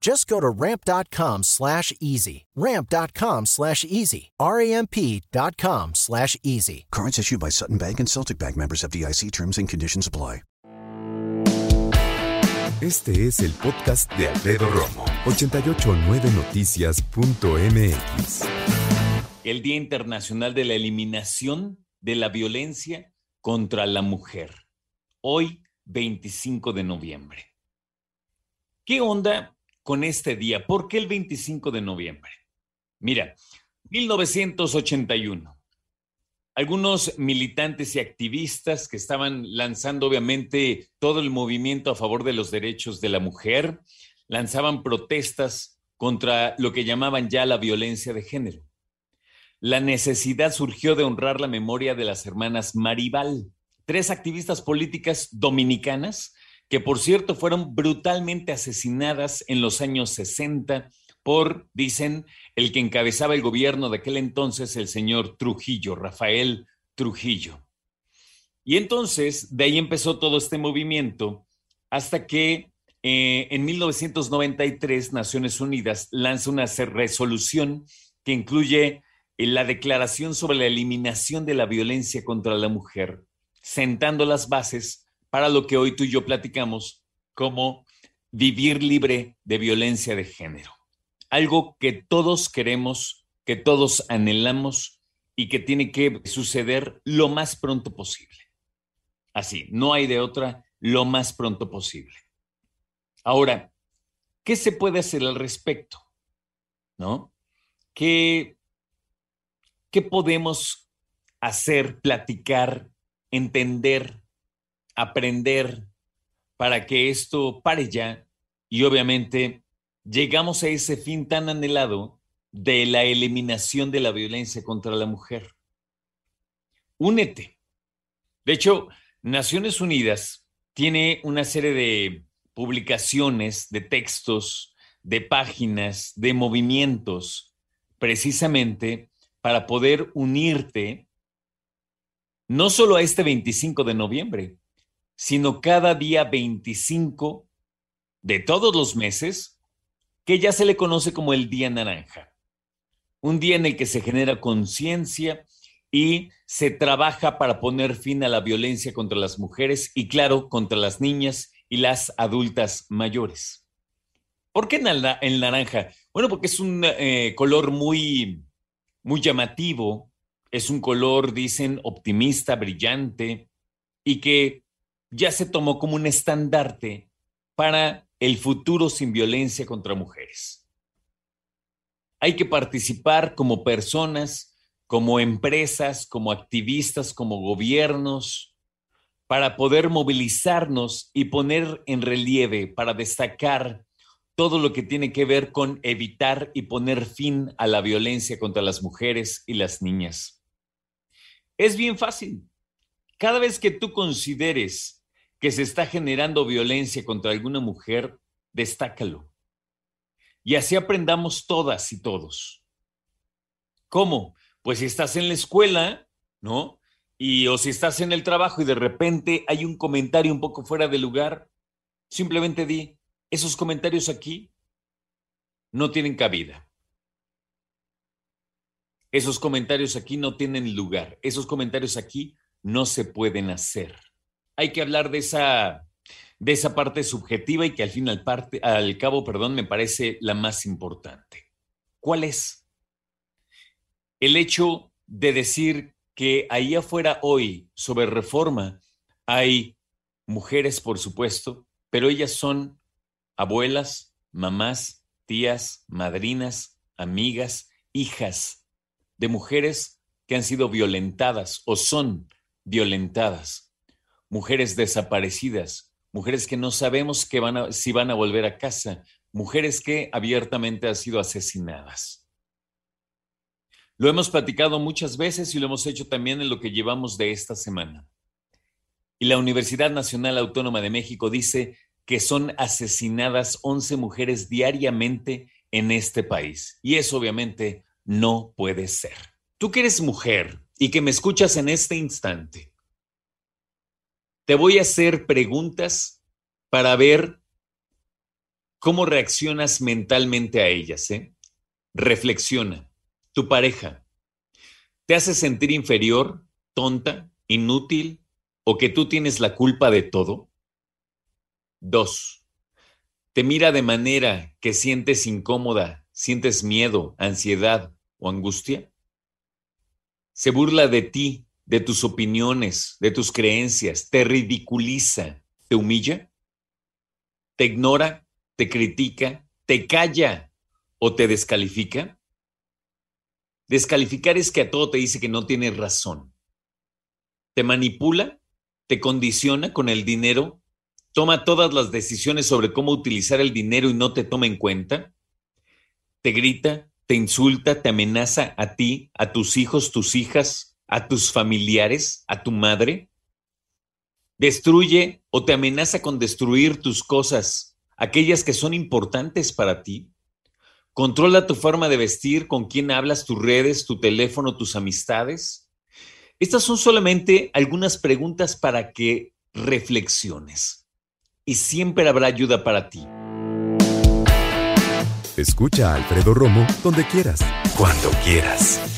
Just go to ramp.com slash easy. Ramp.com slash easy. R-A-M-P.com slash easy. Cards issued by Sutton Bank and Celtic Bank members of DIC terms and conditions apply. Este es el podcast de Alfredo Romo. 889noticias.mx. El Día Internacional de la Eliminación de la Violencia contra la Mujer. Hoy, 25 de noviembre. ¿Qué onda con este día? ¿Por qué el 25 de noviembre? Mira, 1981. Algunos militantes y activistas que estaban lanzando obviamente todo el movimiento a favor de los derechos de la mujer, lanzaban protestas contra lo que llamaban ya la violencia de género. La necesidad surgió de honrar la memoria de las hermanas Maribal, tres activistas políticas dominicanas que por cierto fueron brutalmente asesinadas en los años 60 por, dicen, el que encabezaba el gobierno de aquel entonces, el señor Trujillo, Rafael Trujillo. Y entonces, de ahí empezó todo este movimiento hasta que eh, en 1993 Naciones Unidas lanza una resolución que incluye eh, la Declaración sobre la Eliminación de la Violencia contra la Mujer, sentando las bases para lo que hoy tú y yo platicamos como vivir libre de violencia de género. Algo que todos queremos, que todos anhelamos y que tiene que suceder lo más pronto posible. Así, no hay de otra, lo más pronto posible. Ahora, ¿qué se puede hacer al respecto? ¿No? ¿Qué, qué podemos hacer, platicar, entender aprender para que esto pare ya y obviamente llegamos a ese fin tan anhelado de la eliminación de la violencia contra la mujer. Únete. De hecho, Naciones Unidas tiene una serie de publicaciones, de textos, de páginas, de movimientos, precisamente para poder unirte no solo a este 25 de noviembre, sino cada día 25 de todos los meses, que ya se le conoce como el Día Naranja. Un día en el que se genera conciencia y se trabaja para poner fin a la violencia contra las mujeres y, claro, contra las niñas y las adultas mayores. ¿Por qué en el naranja? Bueno, porque es un eh, color muy, muy llamativo, es un color, dicen, optimista, brillante y que ya se tomó como un estandarte para el futuro sin violencia contra mujeres. Hay que participar como personas, como empresas, como activistas, como gobiernos, para poder movilizarnos y poner en relieve, para destacar todo lo que tiene que ver con evitar y poner fin a la violencia contra las mujeres y las niñas. Es bien fácil. Cada vez que tú consideres que se está generando violencia contra alguna mujer, destácalo. Y así aprendamos todas y todos. ¿Cómo? Pues si estás en la escuela, ¿no? Y o si estás en el trabajo y de repente hay un comentario un poco fuera de lugar, simplemente di, esos comentarios aquí no tienen cabida. Esos comentarios aquí no tienen lugar. Esos comentarios aquí no se pueden hacer hay que hablar de esa, de esa parte subjetiva y que al fin al, parte, al cabo, perdón, me parece la más importante. ¿Cuál es? El hecho de decir que ahí afuera hoy sobre reforma hay mujeres, por supuesto, pero ellas son abuelas, mamás, tías, madrinas, amigas, hijas de mujeres que han sido violentadas o son violentadas, mujeres desaparecidas, mujeres que no sabemos que van si van a volver a casa, mujeres que abiertamente han sido asesinadas. Lo hemos platicado muchas veces y lo hemos hecho también en lo que llevamos de esta semana. Y la Universidad Nacional Autónoma de México dice que son asesinadas 11 mujeres diariamente en este país. Y eso obviamente no puede ser. Tú que eres mujer y que me escuchas en este instante, te voy a hacer preguntas para ver cómo reaccionas mentalmente a ellas. ¿eh? Reflexiona. Tu pareja te hace sentir inferior, tonta, inútil, o que tú tienes la culpa de todo? Dos, te mira de manera que sientes incómoda, sientes miedo, ansiedad o angustia. Se burla de ti, de tus opiniones, de tus creencias, te ridiculiza, te humilla, te ignora, te critica, te calla o te descalifica. Descalificar es que a todo te dice que no tienes razón. Te manipula te condiciona con el dinero, toma todas las decisiones sobre cómo utilizar el dinero y no te toma en cuenta, te grita, te insulta, te amenaza a ti, a tus hijos, tus hijas, a tus familiares, a tu madre, destruye o te amenaza con destruir tus cosas, aquellas que son importantes para ti. Controla tu forma de vestir, con quién hablas, tus redes, tu teléfono, tus amistades estas son solamente algunas preguntas para que reflexiones. Y siempre habrá ayuda para ti. Escucha a Alfredo Romo donde quieras. Cuando quieras.